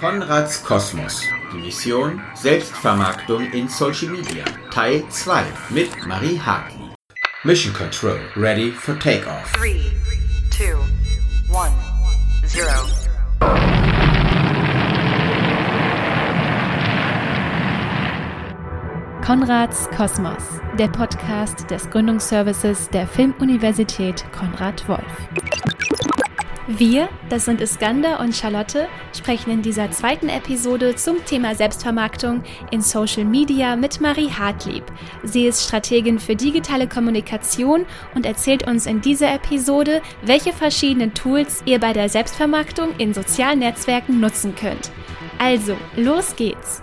Konrads Kosmos. Die Mission Selbstvermarktung in Social Media. Teil 2 mit Marie Hartley. Mission Control. Ready for Takeoff. 3, 2, 1, 0. Konrads Kosmos, der Podcast des Gründungsservices der Filmuniversität Konrad Wolf. Wir, das sind Iskander und Charlotte, sprechen in dieser zweiten Episode zum Thema Selbstvermarktung in Social Media mit Marie Hartlieb. Sie ist Strategin für digitale Kommunikation und erzählt uns in dieser Episode, welche verschiedenen Tools ihr bei der Selbstvermarktung in sozialen Netzwerken nutzen könnt. Also, los geht's!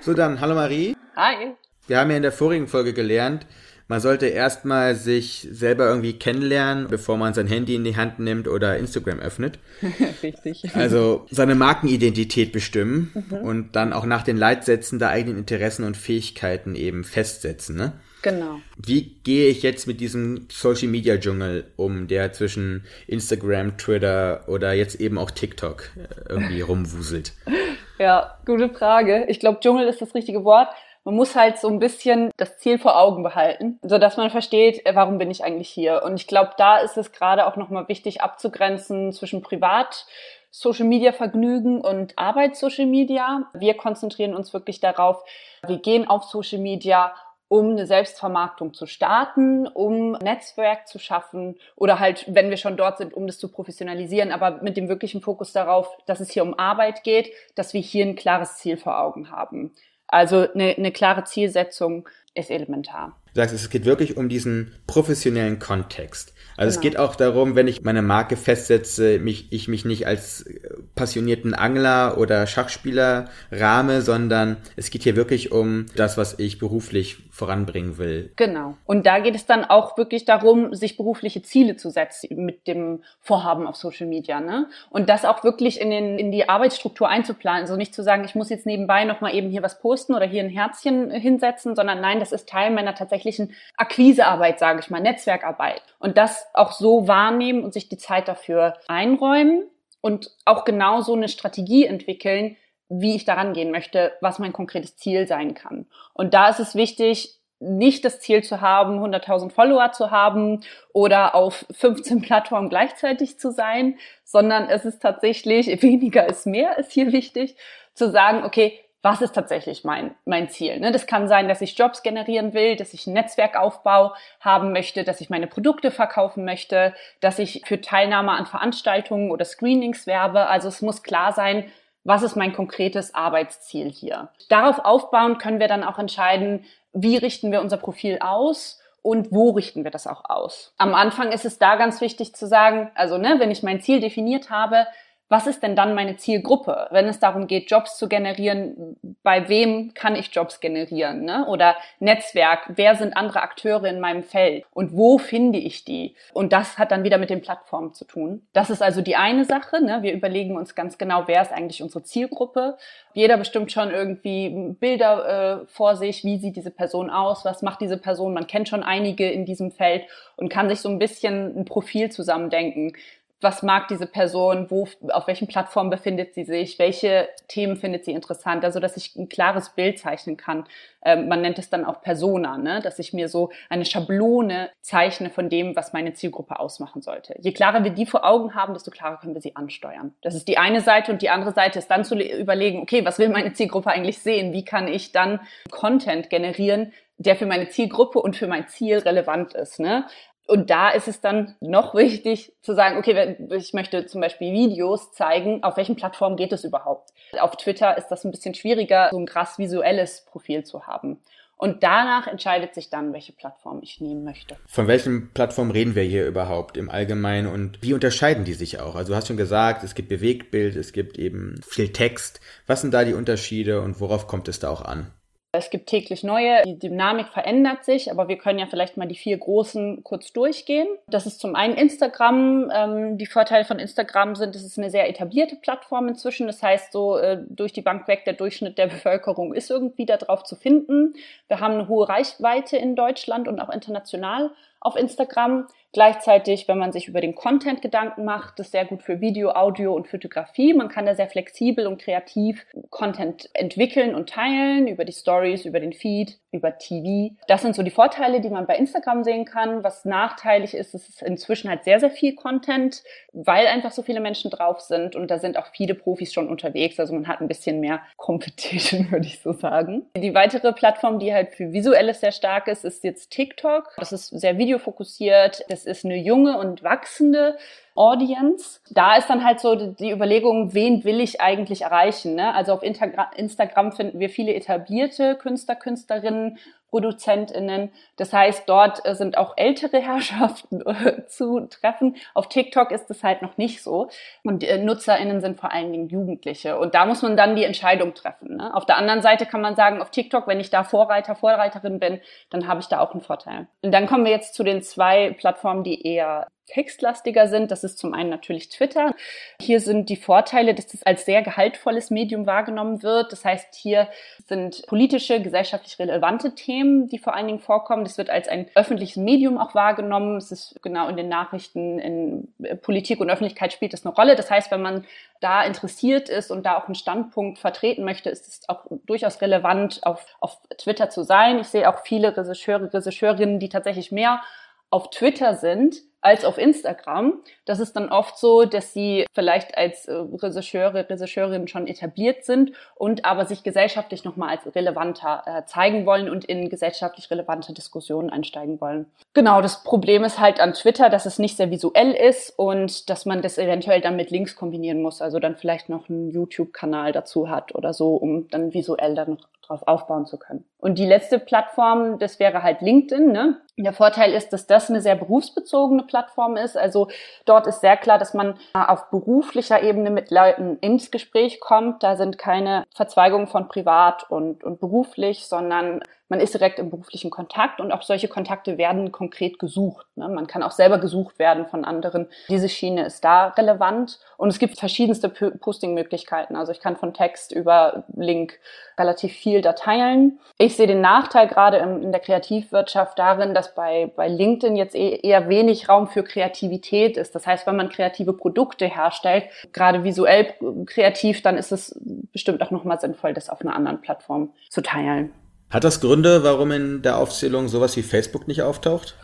So dann, hallo Marie. Hi. Wir haben ja in der vorigen Folge gelernt, man sollte erstmal sich selber irgendwie kennenlernen, bevor man sein Handy in die Hand nimmt oder Instagram öffnet. Richtig. Also seine Markenidentität bestimmen und dann auch nach den Leitsätzen der eigenen Interessen und Fähigkeiten eben festsetzen. Ne? Genau. Wie gehe ich jetzt mit diesem Social Media Dschungel um, der zwischen Instagram, Twitter oder jetzt eben auch TikTok äh, irgendwie rumwuselt? Ja, gute Frage. Ich glaube, Dschungel ist das richtige Wort. Man muss halt so ein bisschen das Ziel vor Augen behalten, so dass man versteht, äh, warum bin ich eigentlich hier. Und ich glaube, da ist es gerade auch nochmal wichtig abzugrenzen zwischen Privat Social Media Vergnügen und Arbeit Social Media. Wir konzentrieren uns wirklich darauf, wir gehen auf Social Media, um eine Selbstvermarktung zu starten, um Netzwerk zu schaffen oder halt, wenn wir schon dort sind, um das zu professionalisieren, aber mit dem wirklichen Fokus darauf, dass es hier um Arbeit geht, dass wir hier ein klares Ziel vor Augen haben. Also eine, eine klare Zielsetzung ist elementar. Du sagst, es geht wirklich um diesen professionellen Kontext. Also es Genau. geht auch darum, wenn ich meine Marke festsetze, mich, ich mich nicht als äh, passionierten Angler oder Schachspieler rahme, sondern es geht hier wirklich um das, was ich beruflich voranbringen will. Genau. Und da geht es dann auch wirklich darum, sich berufliche Ziele zu setzen mit dem Vorhaben auf Social Media, ne? Und das auch wirklich in, den, in die Arbeitsstruktur einzuplanen. Also nicht zu sagen, ich muss jetzt nebenbei nochmal eben hier was posten oder hier ein Herzchen hinsetzen, sondern nein, das ist Teil meiner tatsächlichen Akquisearbeit, sage ich mal, Netzwerkarbeit. Und das auch so wahrnehmen und sich die Zeit dafür einräumen und auch genau so eine Strategie entwickeln, wie ich daran gehen möchte, was mein konkretes Ziel sein kann. Und da ist es wichtig, nicht das Ziel zu haben, 100.000 Follower zu haben oder auf 15 Plattformen gleichzeitig zu sein, sondern es ist tatsächlich, weniger ist mehr, ist hier wichtig, zu sagen, okay, was ist tatsächlich mein, mein Ziel? Ne? Das kann sein, dass ich Jobs generieren will, dass ich einen Netzwerkaufbau haben möchte, dass ich meine Produkte verkaufen möchte, dass ich für Teilnahme an Veranstaltungen oder Screenings werbe. Also es muss klar sein, was ist mein konkretes Arbeitsziel hier. Darauf aufbauen können wir dann auch entscheiden, wie richten wir unser Profil aus und wo richten wir das auch aus. Am Anfang ist es da ganz wichtig zu sagen, also ne, wenn ich mein Ziel definiert habe, was ist denn dann meine Zielgruppe? Wenn es darum geht, Jobs zu generieren, bei wem kann ich Jobs generieren? Ne? Oder Netzwerk, wer sind andere Akteure in meinem Feld? Und wo finde ich die? Und das hat dann wieder mit den Plattformen zu tun. Das ist also die eine Sache. Ne? Wir überlegen uns ganz genau, wer ist eigentlich unsere Zielgruppe. Jeder bestimmt schon irgendwie Bilder äh, vor sich, wie sieht diese Person aus, was macht diese Person. Man kennt schon einige in diesem Feld und kann sich so ein bisschen ein Profil zusammendenken was mag diese Person, wo, auf welchen Plattformen befindet sie sich, welche Themen findet sie interessant, also dass ich ein klares Bild zeichnen kann. Ähm, man nennt es dann auch Persona, ne? dass ich mir so eine Schablone zeichne von dem, was meine Zielgruppe ausmachen sollte. Je klarer wir die vor Augen haben, desto klarer können wir sie ansteuern. Das ist die eine Seite und die andere Seite ist dann zu überlegen, okay, was will meine Zielgruppe eigentlich sehen? Wie kann ich dann Content generieren, der für meine Zielgruppe und für mein Ziel relevant ist. Ne? Und da ist es dann noch wichtig zu sagen, okay, ich möchte zum Beispiel Videos zeigen, auf welchen Plattformen geht es überhaupt. Auf Twitter ist das ein bisschen schwieriger, so ein krass visuelles Profil zu haben. Und danach entscheidet sich dann, welche Plattform ich nehmen möchte. Von welchen Plattformen reden wir hier überhaupt im Allgemeinen und wie unterscheiden die sich auch? Also du hast schon gesagt, es gibt Bewegtbild, es gibt eben viel Text. Was sind da die Unterschiede und worauf kommt es da auch an? Es gibt täglich neue, die Dynamik verändert sich, aber wir können ja vielleicht mal die vier großen kurz durchgehen. Das ist zum einen Instagram. Ähm, die Vorteile von Instagram sind, es ist eine sehr etablierte Plattform inzwischen. Das heißt, so äh, durch die Bank weg, der Durchschnitt der Bevölkerung ist irgendwie da drauf zu finden. Wir haben eine hohe Reichweite in Deutschland und auch international auf Instagram. Gleichzeitig, wenn man sich über den Content Gedanken macht, ist sehr gut für Video, Audio und Fotografie. Man kann da sehr flexibel und kreativ Content entwickeln und teilen über die Stories, über den Feed, über TV. Das sind so die Vorteile, die man bei Instagram sehen kann. Was nachteilig ist, ist inzwischen halt sehr, sehr viel Content, weil einfach so viele Menschen drauf sind und da sind auch viele Profis schon unterwegs. Also man hat ein bisschen mehr Competition, würde ich so sagen. Die weitere Plattform, die halt für Visuelles sehr stark ist, ist jetzt TikTok. Das ist sehr videofokussiert. Das ist eine junge und wachsende Audience. Da ist dann halt so die Überlegung, wen will ich eigentlich erreichen? Ne? Also auf Instagram finden wir viele etablierte Künstler, Künstlerinnen, ProduzentInnen. Das heißt, dort äh, sind auch ältere Herrschaften äh, zu treffen. Auf TikTok ist es halt noch nicht so. Und äh, NutzerInnen sind vor allen Dingen Jugendliche. Und da muss man dann die Entscheidung treffen. Ne? Auf der anderen Seite kann man sagen, auf TikTok, wenn ich da Vorreiter, Vorreiterin bin, dann habe ich da auch einen Vorteil. Und dann kommen wir jetzt zu den zwei Plattformen, die eher textlastiger sind. Das ist zum einen natürlich Twitter. Hier sind die Vorteile, dass das als sehr gehaltvolles Medium wahrgenommen wird. Das heißt, hier sind politische, gesellschaftlich relevante Themen, die vor allen Dingen vorkommen. Das wird als ein öffentliches Medium auch wahrgenommen. Es ist genau in den Nachrichten, in Politik und Öffentlichkeit spielt das eine Rolle. Das heißt, wenn man da interessiert ist und da auch einen Standpunkt vertreten möchte, ist es auch durchaus relevant, auf, auf Twitter zu sein. Ich sehe auch viele Regisseure, Regisseurinnen, die tatsächlich mehr auf Twitter sind als auf Instagram. Das ist dann oft so, dass sie vielleicht als äh, Regisseure, Regisseurinnen schon etabliert sind und aber sich gesellschaftlich nochmal als relevanter äh, zeigen wollen und in gesellschaftlich relevante Diskussionen einsteigen wollen. Genau, das Problem ist halt an Twitter, dass es nicht sehr visuell ist und dass man das eventuell dann mit Links kombinieren muss, also dann vielleicht noch einen YouTube-Kanal dazu hat oder so, um dann visuell dann noch drauf aufbauen zu können. Und die letzte Plattform, das wäre halt LinkedIn. Ne? Der Vorteil ist, dass das eine sehr berufsbezogene Plattform ist. Also dort ist sehr klar, dass man auf beruflicher Ebene mit Leuten ins Gespräch kommt. Da sind keine Verzweigungen von privat und, und beruflich, sondern man ist direkt im beruflichen Kontakt und auch solche Kontakte werden konkret gesucht. Ne? Man kann auch selber gesucht werden von anderen. Diese Schiene ist da relevant und es gibt verschiedenste Posting-Möglichkeiten. Also ich kann von Text über Link relativ viel da teilen. Ich sehe den Nachteil gerade in der Kreativwirtschaft darin, dass bei, bei LinkedIn jetzt e-, eher wenig Raum für Kreativität ist. Das heißt, wenn man kreative Produkte herstellt, gerade visuell kreativ, dann ist es bestimmt auch nochmal sinnvoll, das auf einer anderen Plattform zu teilen. Hat das Gründe, warum in der Aufzählung sowas wie Facebook nicht auftaucht?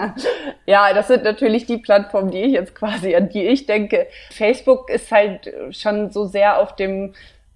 ja, das sind natürlich die Plattformen, die ich jetzt quasi, an die ich denke. Facebook ist halt schon so sehr auf dem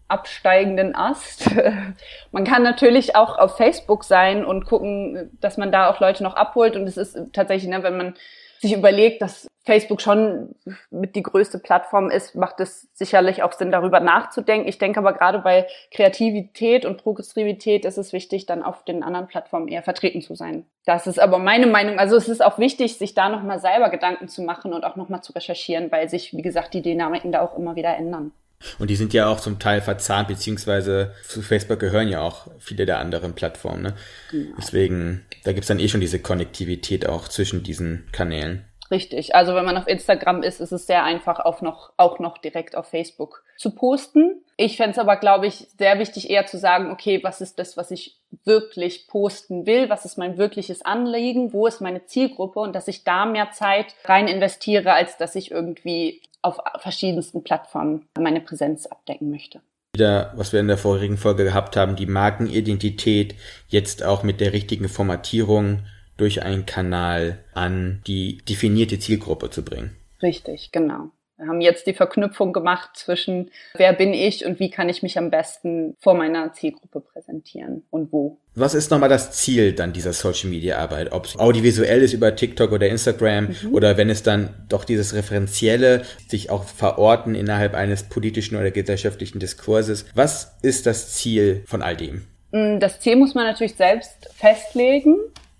absteigenden Ast. Man kann natürlich auch auf Facebook sein und gucken, dass man da auch Leute noch abholt. Und es ist tatsächlich, ne, wenn man sich überlegt, dass Facebook schon mit die größte Plattform ist, macht es sicherlich auch Sinn, darüber nachzudenken. Ich denke aber gerade bei Kreativität und Progressivität ist es wichtig, dann auf den anderen Plattformen eher vertreten zu sein. Das ist aber meine Meinung. Also es ist auch wichtig, sich da nochmal selber Gedanken zu machen und auch nochmal zu recherchieren, weil sich, wie gesagt, die Dynamiken da auch immer wieder ändern. Und die sind ja auch zum Teil verzahnt, beziehungsweise zu Facebook gehören ja auch viele der anderen Plattformen. Ne? Genau. Deswegen, da gibt's dann eh schon diese Konnektivität auch zwischen diesen Kanälen. Richtig. Also wenn man auf Instagram ist, ist es sehr einfach, auch noch, auch noch direkt auf Facebook zu posten. Ich fände es aber, glaube ich, sehr wichtig, eher zu sagen, okay, was ist das, was ich wirklich posten will? Was ist mein wirkliches Anliegen? Wo ist meine Zielgruppe? Und dass ich da mehr Zeit rein investiere, als dass ich irgendwie auf verschiedensten Plattformen meine Präsenz abdecken möchte wieder, was wir in der vorigen Folge gehabt haben, die Markenidentität jetzt auch mit der richtigen Formatierung durch einen Kanal an die definierte Zielgruppe zu bringen. Richtig, genau. Wir haben jetzt die Verknüpfung gemacht zwischen wer bin ich und wie kann ich mich am besten vor meiner Zielgruppe präsentieren und wo. Was ist nochmal das Ziel dann dieser Social Media Arbeit? Ob es audiovisuell ist über TikTok oder Instagram mhm. oder wenn es dann doch dieses Referenzielle sich auch verorten innerhalb eines politischen oder gesellschaftlichen Diskurses. Was ist das Ziel von all dem? Das Ziel muss man natürlich selbst festlegen.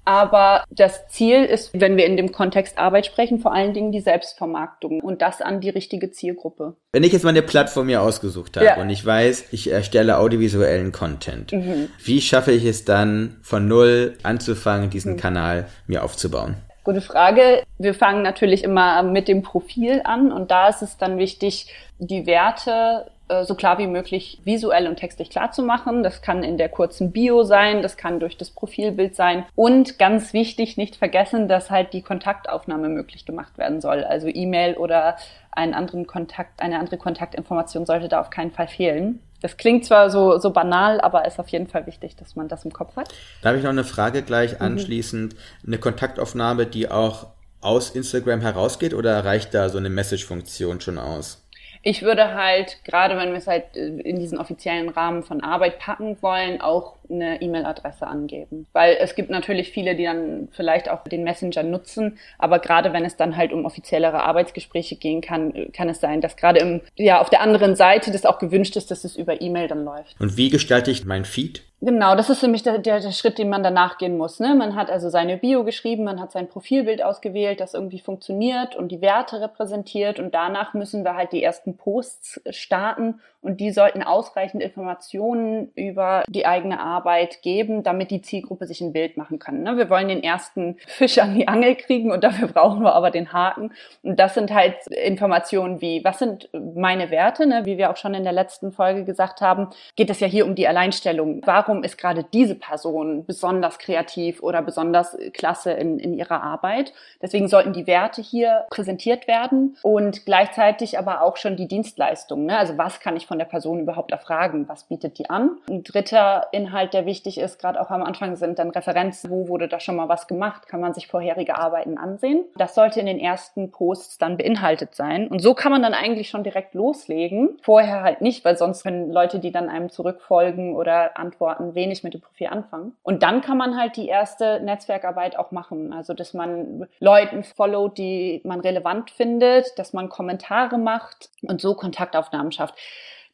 Aber das Ziel ist, wenn wir in dem Kontext Arbeit sprechen, vor allen Dingen die Selbstvermarktung und das an die richtige Zielgruppe. Wenn ich jetzt mal eine Plattform mir ausgesucht habe Ja. und ich weiß, ich erstelle audiovisuellen Content, Mhm. wie schaffe ich es dann von null anzufangen, diesen Mhm. Kanal mir aufzubauen? Gute Frage. Wir fangen natürlich immer mit dem Profil an und da ist es dann wichtig, die Werte so klar wie möglich visuell und textlich klar zu machen. Das kann in der kurzen Bio sein, das kann durch das Profilbild sein und ganz wichtig, nicht vergessen, dass halt die Kontaktaufnahme möglich gemacht werden soll. Also E-Mail oder einen anderen Kontakt, eine andere Kontaktinformation sollte da auf keinen Fall fehlen. Das klingt zwar so, so banal, aber ist auf jeden Fall wichtig, dass man das im Kopf hat. Da habe ich noch eine Frage Mhm. gleich anschließend. Eine Kontaktaufnahme, die auch aus Instagram herausgeht oder reicht da so eine Message-Funktion schon aus? Ich würde halt, gerade wenn wir es halt äh, in diesen offiziellen Rahmen von Arbeit packen wollen, auch eine E-Mail-Adresse angeben. Weil es gibt natürlich viele, die dann vielleicht auch den Messenger nutzen, aber gerade wenn es dann halt um offiziellere Arbeitsgespräche gehen kann, kann es sein, dass gerade im, ja, auf der anderen Seite das auch gewünscht ist, dass es über E-Mail dann läuft. Und wie gestalte ich mein Feed? Genau, das ist nämlich der, der, der Schritt, den man danach gehen muss. Ne? Man hat also seine Bio geschrieben, man hat sein Profilbild ausgewählt, das irgendwie funktioniert und die Werte repräsentiert und danach müssen wir halt die ersten Posts starten und die sollten ausreichend Informationen über die eigene Arbeit geben, damit die Zielgruppe sich ein Bild machen kann. Ne? Wir wollen den ersten Fisch an die Angel kriegen und dafür brauchen wir aber den Haken. Und das sind halt Informationen wie, was sind meine Werte? Ne? Wie wir auch schon in der letzten Folge gesagt haben, geht es ja hier um die Alleinstellung. Warum ist gerade diese Person besonders kreativ oder besonders klasse in, in ihrer Arbeit? Deswegen sollten die Werte hier präsentiert werden und gleichzeitig aber auch schon die Dienstleistungen. Ne? Also was kann ich von der Person überhaupt erfragen? Was bietet die an? Ein dritter Inhalt, der wichtig ist, gerade auch am Anfang, sind dann Referenzen. Wo wurde da schon mal was gemacht? Kann man sich vorherige Arbeiten ansehen? Das sollte in den ersten Posts dann beinhaltet sein. Und so kann man dann eigentlich schon direkt loslegen. Vorher halt nicht, weil sonst können Leute, die dann einem zurückfolgen oder antworten, wenig mit dem Profil anfangen. Und dann kann man halt die erste Netzwerkarbeit auch machen. Also, dass man Leuten followt, die man relevant findet, dass man Kommentare macht und so Kontaktaufnahmen schafft.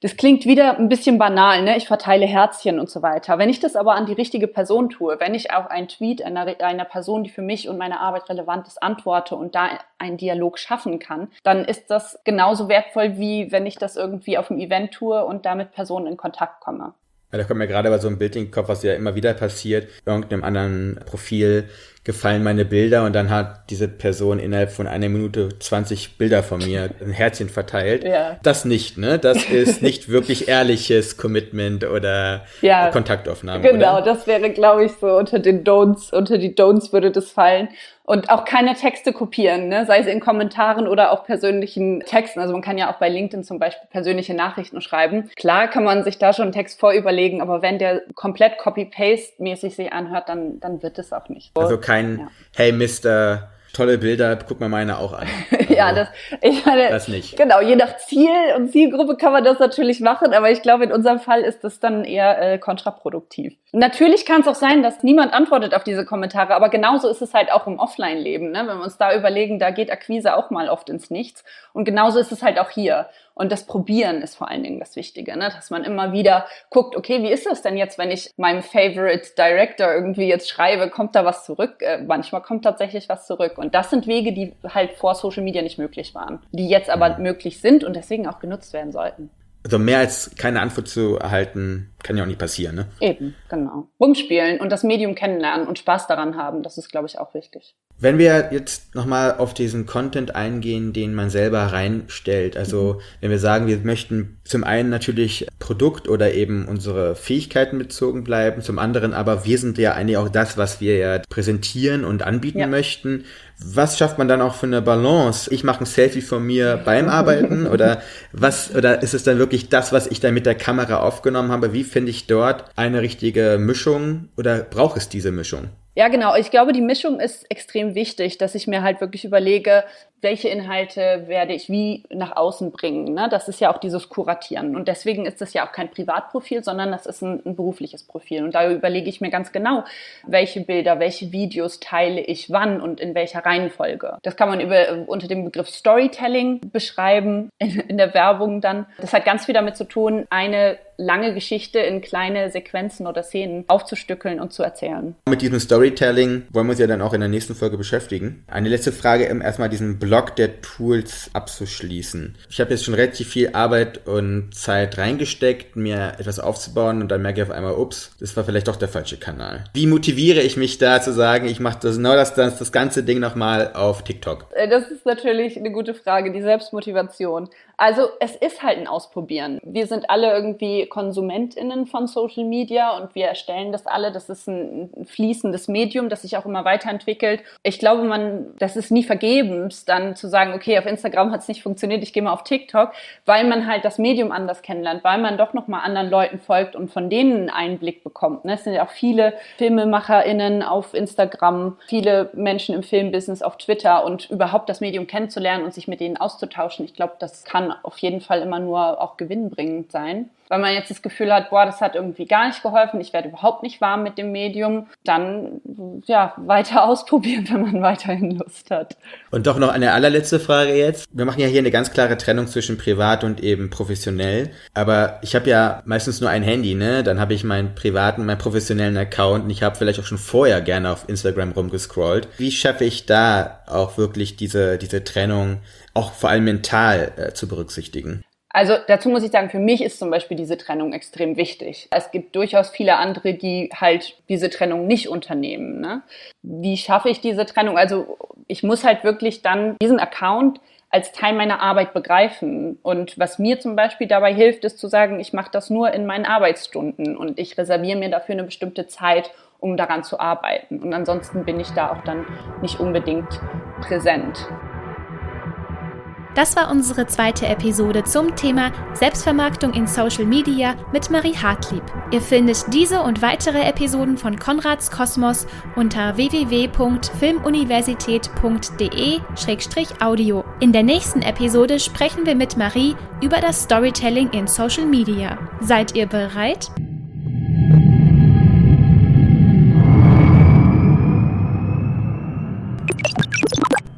Das klingt wieder ein bisschen banal, ne? Ich verteile Herzchen und so weiter. Wenn ich das aber an die richtige Person tue, wenn ich auch einen Tweet einer, einer Person, die für mich und meine Arbeit relevant ist, antworte und da einen Dialog schaffen kann, dann ist das genauso wertvoll, wie wenn ich das irgendwie auf einem Event tue und da mit Personen in Kontakt komme. Ja, da kommt mir gerade aber so ein Bild in den Kopf, was ja immer wieder passiert. Irgendeinem anderen Profil gefallen meine Bilder und dann hat diese Person innerhalb von einer Minute 20 Bilder von mir ein Herzchen verteilt. Ja. Das nicht, ne? Das ist nicht wirklich ehrliches Commitment oder Ja. Kontaktaufnahme. Genau, Oder? das wäre, glaube ich, so unter den Don'ts, unter die Don'ts würde das fallen. Und auch keine Texte kopieren, ne? sei es in Kommentaren oder auch persönlichen Texten. Also man kann ja auch bei LinkedIn zum Beispiel persönliche Nachrichten schreiben. Klar kann man sich da schon einen Text vorüberlegen, aber wenn der komplett Copy-Paste-mäßig sich anhört, dann, dann wird es auch nicht. Also kein, Ja. hey Mister, tolle Bilder, guck mal meine auch an. Also, ja, das, ich meine, das nicht. Genau, je nach Ziel und Zielgruppe kann man das natürlich machen, aber ich glaube, in unserem Fall ist das dann eher äh, kontraproduktiv. Natürlich kann es auch sein, dass niemand antwortet auf diese Kommentare, aber genauso ist es halt auch im Offline-Leben. Ne? Wenn wir uns da überlegen, da geht Akquise auch mal oft ins Nichts. Und genauso ist es halt auch hier. Und das Probieren ist vor allen Dingen das Wichtige, ne? dass man immer wieder guckt, okay, wie ist das denn jetzt, wenn ich meinem Favorite Director irgendwie jetzt schreibe, kommt da was zurück? Äh, manchmal kommt tatsächlich was zurück. Und das sind Wege, die halt vor Social Media nicht möglich waren, die jetzt aber möglich sind und deswegen auch genutzt werden sollten. Also mehr als keine Antwort zu erhalten, kann ja auch nicht passieren, ne? Eben, genau. Rumspielen und das Medium kennenlernen und Spaß daran haben, das ist, glaube ich, auch wichtig. Wenn wir jetzt nochmal auf diesen Content eingehen, den man selber reinstellt, also wenn wir sagen, wir möchten zum einen natürlich Produkt oder eben unsere Fähigkeiten bezogen bleiben, zum anderen aber wir sind ja eigentlich auch das, was wir ja präsentieren und anbieten Ja. möchten. Was schafft man dann auch für eine Balance? Ich mache ein Selfie von mir beim Arbeiten oder was oder ist es dann wirklich das, was ich dann mit der Kamera aufgenommen habe? Wie finde ich dort eine richtige Mischung oder braucht es diese Mischung? Ja, genau. Ich glaube, die Mischung ist extrem wichtig, dass ich mir halt wirklich überlege, welche Inhalte werde ich wie nach außen bringen. Ne? Das ist ja auch dieses Kuratieren. Und deswegen ist das ja auch kein Privatprofil, sondern das ist ein, ein berufliches Profil. Und da überlege ich mir ganz genau, welche Bilder, welche Videos teile ich wann und in welcher Reihenfolge. Das kann man über, unter dem Begriff Storytelling beschreiben, in, in der Werbung dann. Das hat ganz viel damit zu tun, eine lange Geschichte in kleine Sequenzen oder Szenen aufzustückeln und zu erzählen. Mit diesem Storytelling wollen wir uns ja dann auch in der nächsten Folge beschäftigen. Eine letzte Frage, erstmal diesen Block der Tools abzuschließen. Ich habe jetzt schon relativ viel Arbeit und Zeit reingesteckt, mir etwas aufzubauen und dann merke ich auf einmal, ups, das war vielleicht doch der falsche Kanal. Wie motiviere ich mich da zu sagen, ich mache das genau das, das, das ganze Ding nochmal auf TikTok? Äh, das ist natürlich eine gute Frage, die Selbstmotivation. Also es ist halt ein Ausprobieren. Wir sind alle irgendwie KonsumentInnen von Social Media und wir erstellen das alle. Das ist ein fließendes Medium, das sich auch immer weiterentwickelt. Ich glaube, man, das ist nie vergebens, dann zu sagen, okay, auf Instagram hat es nicht funktioniert, ich gehe mal auf TikTok, weil man halt das Medium anders kennenlernt, weil man doch nochmal anderen Leuten folgt und von denen einen Einblick bekommt. Ne? Es sind ja auch viele FilmemacherInnen auf Instagram, viele Menschen im Filmbusiness auf Twitter und überhaupt das Medium kennenzulernen und sich mit denen auszutauschen. Ich glaube, das kann auf jeden Fall immer nur auch gewinnbringend sein wenn man jetzt das Gefühl hat, boah, das hat irgendwie gar nicht geholfen, ich werde überhaupt nicht warm mit dem Medium, dann ja, weiter ausprobieren, wenn man weiterhin Lust hat. Und doch noch eine allerletzte Frage jetzt. Wir machen ja hier eine ganz klare Trennung zwischen privat und eben professionell. Aber ich habe ja meistens nur ein Handy, ne? Dann habe ich meinen privaten, meinen professionellen Account und ich habe vielleicht auch schon vorher gerne auf Instagram rumgescrollt. Wie schaffe ich da auch wirklich diese, diese Trennung auch vor allem mental äh, zu berücksichtigen? Also dazu muss ich sagen, für mich ist zum Beispiel diese Trennung extrem wichtig. Es gibt durchaus viele andere, die halt diese Trennung nicht unternehmen. Ne? Wie schaffe ich diese Trennung? Also ich muss halt wirklich dann diesen Account als Teil meiner Arbeit begreifen. Und was mir zum Beispiel dabei hilft, ist zu sagen, ich mache das nur in meinen Arbeitsstunden und ich reserviere mir dafür eine bestimmte Zeit, um daran zu arbeiten. Und ansonsten bin ich da auch dann nicht unbedingt präsent. Das war unsere zweite Episode zum Thema Selbstvermarktung in Social Media mit Marie Hartlieb. Ihr findet diese und weitere Episoden von Konrads Kosmos unter www.filmuniversität.de-audio. In der nächsten Episode sprechen wir mit Marie über das Storytelling in Social Media. Seid ihr bereit?